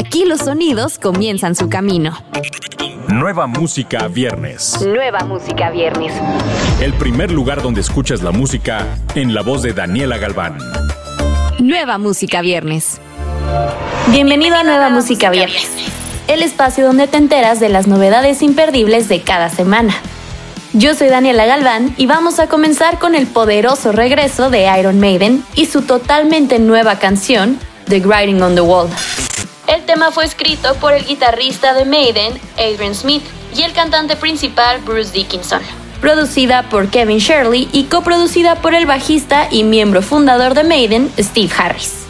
Aquí los sonidos comienzan su camino. Nueva música viernes. Nueva música viernes. El primer lugar donde escuchas la música en la voz de Daniela Galván. Nueva música viernes. Bienvenido a Nueva Música Viernes, el espacio donde te enteras de las novedades imperdibles de cada semana. Yo soy Daniela Galván y vamos a comenzar con el poderoso regreso de Iron Maiden y su totalmente nueva canción, The Writing on the Wall. El tema fue escrito por el guitarrista de Maiden, Adrian Smith, y el cantante principal, Bruce Dickinson. Producida por Kevin Shirley y coproducida por el bajista y miembro fundador de Maiden, Steve Harris.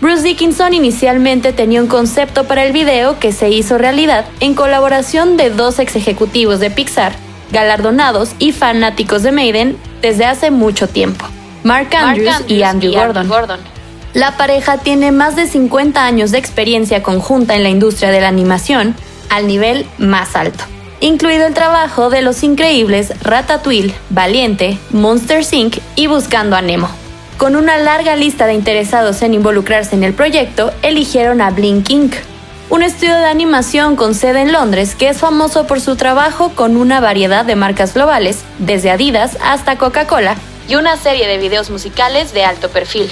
Bruce Dickinson inicialmente tenía un concepto para el video que se hizo realidad en colaboración de dos ex ejecutivos de Pixar, galardonados y fanáticos de Maiden desde hace mucho tiempo, Mark Andrews, y Andrew, Gordon. La pareja tiene más de 50 años de experiencia conjunta en la industria de la animación al nivel más alto, incluido el trabajo de los increíbles Ratatouille, Valiente, Monster Inc. y Buscando a Nemo. Con una larga lista de interesados en involucrarse en el proyecto, eligieron a Blink Inc., un estudio de animación con sede en Londres que es famoso por su trabajo con una variedad de marcas globales, desde Adidas hasta Coca-Cola, y una serie de videos musicales de alto perfil.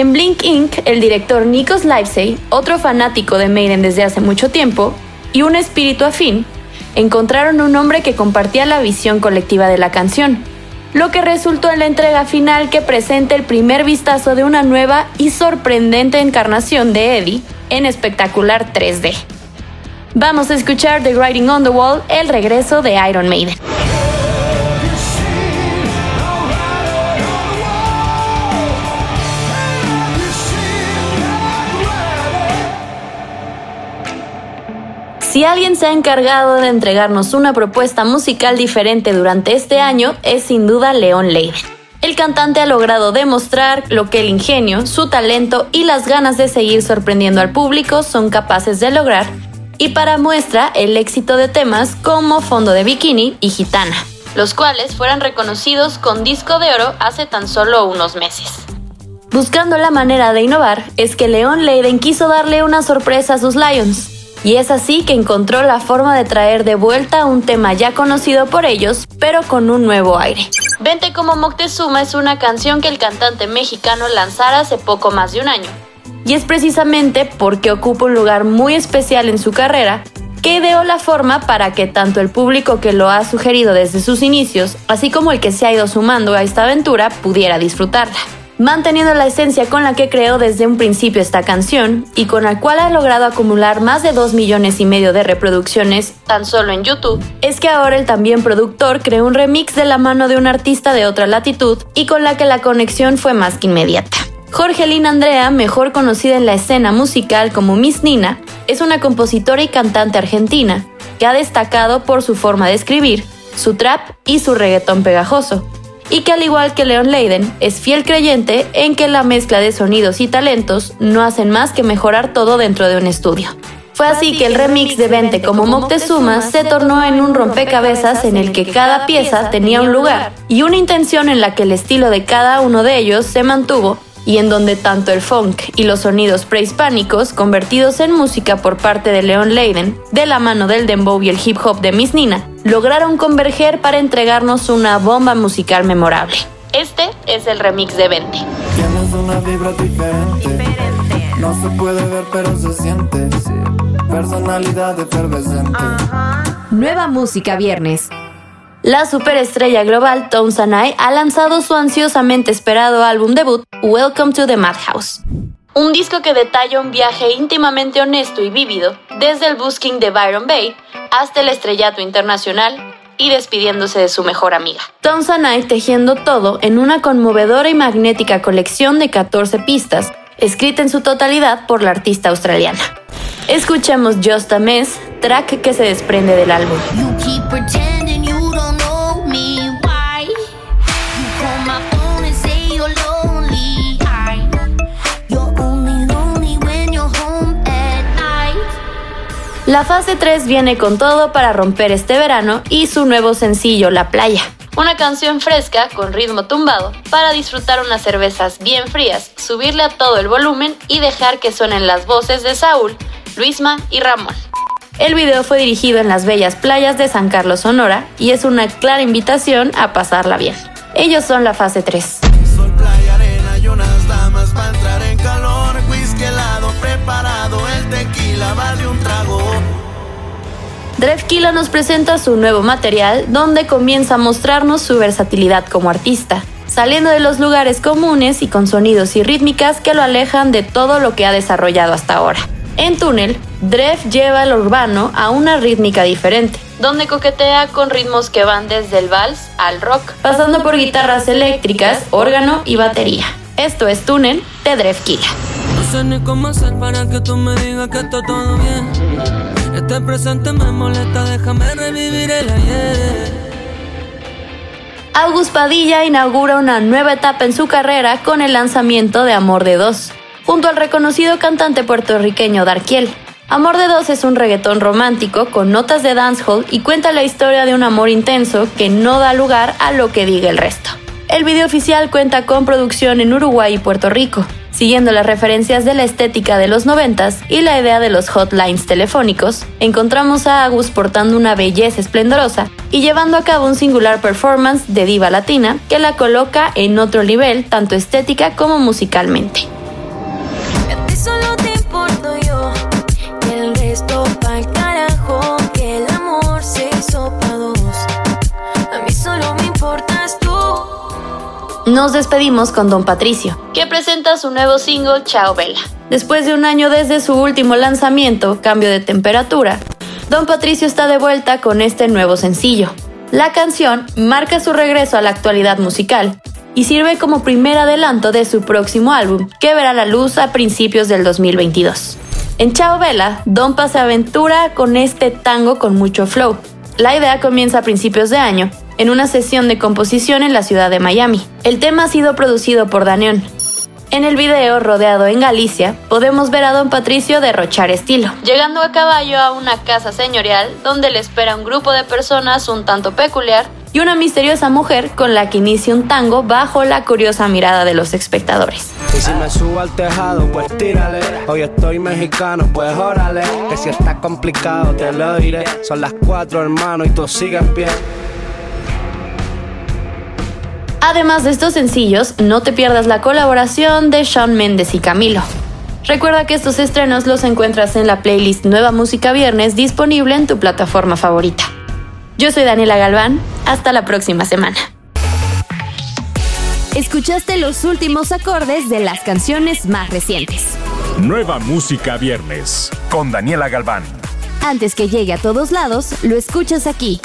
En Blink Inc., el director Nikos Livesey, otro fanático de Maiden desde hace mucho tiempo, y un espíritu afín, encontraron un hombre que compartía la visión colectiva de la canción, lo que resultó en la entrega final que presenta el primer vistazo de una nueva y sorprendente encarnación de Eddie en espectacular 3D. Vamos a escuchar The Writing on the Wall, el regreso de Iron Maiden. Si alguien se ha encargado de entregarnos una propuesta musical diferente durante este año, es sin duda Leon Leiden. El cantante ha logrado demostrar lo que el ingenio, su talento y las ganas de seguir sorprendiendo al público son capaces de lograr, y para muestra el éxito de temas como Fondo de Bikini y Gitana, los cuales fueron reconocidos con disco de oro hace tan solo unos meses. Buscando la manera de innovar, es que Leon Leiden quiso darle una sorpresa a sus Lions, y es así que encontró la forma de traer de vuelta un tema ya conocido por ellos, pero con un nuevo aire. Vente como Moctezuma es una canción que el cantante mexicano lanzara hace poco más de un año. Y es precisamente porque ocupa un lugar muy especial en su carrera que ideó la forma para que tanto el público que lo ha sugerido desde sus inicios, así como el que se ha ido sumando a esta aventura, pudiera disfrutarla manteniendo la esencia con la que creó desde un principio esta canción y con la cual ha logrado acumular más de 2 millones y medio de reproducciones tan solo en YouTube, es que ahora el también productor creó un remix de la mano de un artista de otra latitud y con la que la conexión fue más que inmediata. Jorgelina Andrea, mejor conocida en la escena musical como Miss Nina, es una compositora y cantante argentina que ha destacado por su forma de escribir, su trap y su reggaetón pegajoso y que al igual que Leon Leiden es fiel creyente en que la mezcla de sonidos y talentos no hacen más que mejorar todo dentro de un estudio. Fue así que el remix de Vente como Moctezuma se tornó en un rompecabezas en el que cada pieza tenía un lugar y una intención en la que el estilo de cada uno de ellos se mantuvo y en donde tanto el funk y los sonidos prehispánicos convertidos en música por parte de Leon Leiden, de la mano del dembow y el hip hop de Miss Nina, lograron converger para entregarnos una bomba musical memorable. Este es el remix de 20. Tienes una vibra diferente. No se puede ver, pero se siente. Personalidad efervescente. Nueva música viernes. La superestrella global Tones and I ha lanzado su ansiosamente esperado álbum debut, Welcome to the Madhouse. Un disco que detalla un viaje íntimamente honesto y vívido, desde el busking de Byron Bay hasta el estrellato internacional y despidiéndose de su mejor amiga. Tones and I tejiendo todo en una conmovedora y magnética colección de 14 pistas, escrita en su totalidad por la artista australiana. Escuchemos Just a Mess, track que se desprende del álbum. La fase 3 viene con todo para romper este verano y su nuevo sencillo La Playa. Una canción fresca con ritmo tumbado para disfrutar unas cervezas bien frías, subirle a todo el volumen y dejar que suenen las voces de Saúl Luisma y Ramón. El video fue dirigido en las bellas playas de San Carlos, Sonora, y es una clara invitación a pasarla bien. Ellos son la fase 3. Sol, playa, arena y unas damas para entrar en calor. Whisky helado preparado, el tequila vale un trago. Drefkila nos presenta su nuevo material, donde comienza a mostrarnos su versatilidad como artista, saliendo de los lugares comunes y con sonidos y rítmicas que lo alejan de todo lo que ha desarrollado hasta ahora. En Túnel, Dref lleva el urbano a una rítmica diferente, donde coquetea con ritmos que van desde el vals al rock, pasando por guitarras eléctricas, órgano y batería. Esto es Túnel de Drefkila. No sé ni cómo hacer para que tú me digas que está todo bien. Este Padilla inaugura una nueva etapa en su carrera con el lanzamiento de Amor de Dos, junto al reconocido cantante puertorriqueño Darkiel. Amor de Dos es un reggaetón romántico con notas de dancehall y cuenta la historia de un amor intenso que no da lugar a lo que diga el resto. El video oficial cuenta con producción en Uruguay y Puerto Rico, siguiendo las referencias de la estética de los noventas y la idea de los hotlines telefónicos, encontramos a Agus portando una belleza esplendorosa y llevando a cabo un singular performance de diva latina que la coloca en otro nivel, tanto estética como musicalmente. Nos despedimos con Don Patricio, que presenta su nuevo single Chao Vela. Después de un año desde su último lanzamiento, Cambio de Temperatura, Don Patricio está de vuelta con este nuevo sencillo. La canción marca su regreso a la actualidad musical y sirve como primer adelanto de su próximo álbum, que verá la luz a principios del 2022. En Chao Vela, Don se aventura con este tango con mucho flow. La idea comienza a principios de año, en una sesión de composición en la ciudad de Miami. El tema ha sido producido por Danión. En el video, rodeado en Galicia, podemos ver a don Patricio derrochar estilo, llegando a caballo a una casa señorial donde le espera un grupo de personas un tanto peculiar y una misteriosa mujer con la que inicia un tango bajo la curiosa mirada de los espectadores. Y si me subo al tejado, pues tírale. Hoy estoy mexicano, pues órale. Que si está complicado, te lo diré. Son las cuatro, hermano, y tú sigues en pie. Además de estos sencillos, no te pierdas la colaboración de Shawn Mendes y Camilo. Recuerda que estos estrenos los encuentras en la playlist Nueva Música Viernes disponible en tu plataforma favorita. Yo soy Daniela Galván, hasta la próxima semana. Escuchaste los últimos acordes de las canciones más recientes. Nueva Música Viernes con Daniela Galván. Antes que llegue a todos lados, lo escuchas aquí.